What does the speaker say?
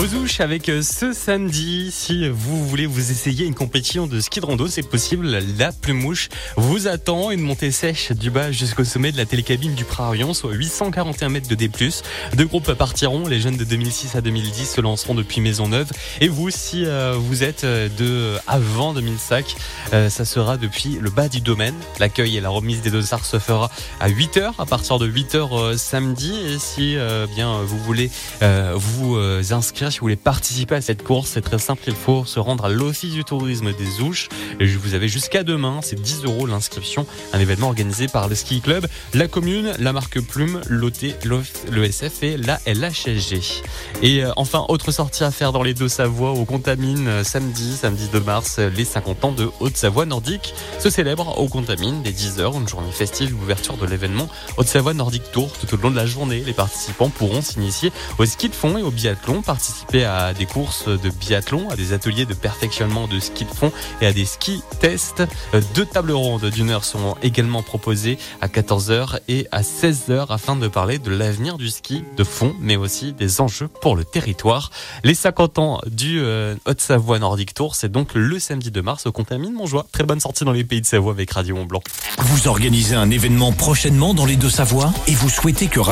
Aux ouches avec euh, ce samedi, si vous voulez vous essayer une compétition de ski de rando, c'est possible. La Plumouche vous attend. Une montée sèche du bas jusqu'au sommet de la télécabine du Prarion, soit 841 mètres de D+. Deux groupes partiront. Les jeunes de 2006 à 2010 se lanceront depuis Maisonneuve. Et vous, si euh, vous êtes euh, de avant 2005, ça sera depuis le bas du domaine. L'accueil et la remise des dossards se fera à 8h, à partir de 8h samedi. Et si bien vous voulez vous inscrire si vous voulez participer à cette course, c'est très simple, il faut se rendre à l'Office du tourisme des Ouches. Vous avez jusqu'à demain, c'est 10 euros l'inscription. Un événement organisé par le Ski Club, la commune, la marque Plume, l'OT, l'ESF et la LHSG. Et euh, enfin, autre sortie à faire dans les Deux-Savoie au Contamine euh, samedi, samedi 2 mars, les 50 ans de Haute-Savoie nordique se célèbrent au Contamine dès 10h, une journée festive, l'ouverture de l'événement Haute-Savoie Nordique Tour. Tout au long de la journée, les participants pourront s'initier au ski de fond et au biathlon, à des courses de biathlon, à des ateliers de perfectionnement de ski de fond et à des ski tests. Deux tables rondes d'une heure seront également proposées à 14h et à 16h afin de parler de l'avenir du ski de fond, mais aussi des enjeux pour le territoire. Les 50 ans du euh, Haute-Savoie Nordic Tour, c'est donc le samedi 2 mars au Contamine Montjoie. Très bonne sortie dans les pays de Savoie avec Radio Mont Blanc. Vous organisez un événement prochainement dans les Deux-Savoies et vous souhaitez que Radio